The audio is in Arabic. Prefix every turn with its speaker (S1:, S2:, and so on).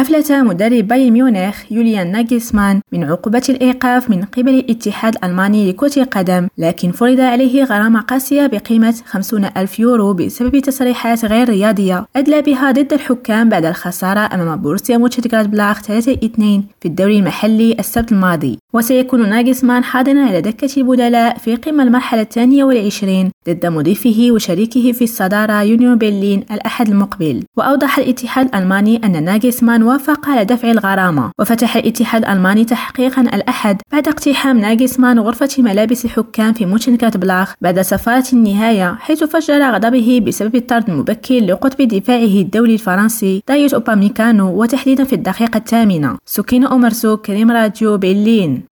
S1: أفلت مدرب بايرن ميونخ يوليان ناجلسمان من عقوبة الإيقاف من قبل الاتحاد الألماني لكرة القدم لكن فرض عليه غرامة قاسية بقيمة 50 ألف يورو بسبب تصريحات غير رياضية. أدلى بها ضد الحكام بعد الخسارة أمام بورسيا موتشنغلادباخ 3-2 في الدوري المحلي السبت الماضي. وسيكون ناجلسمان حاضرا على دكة البدلاء في قمة المرحلة الثانية والعشرين ضد مضيفه وشريكه في الصدارة يونيون برلين الأحد المقبل. وأوضح الاتحاد الألماني أن ناجلسمان وافق على دفع الغرامة. وفتح الاتحاد الألماني تحقيقا الأحد بعد اقتحام ناجلسمان غرفة ملابس الحكام في بلاخ بعد صفارة النهاية حيث فجر غضبه بسبب الطرد المبكر لقطب دفاعه الدولي الفرنسي دايوت أوباميكانو وتحديدا في الدقيقة الثامنة. سكين أمرسو كريم راديو برلين.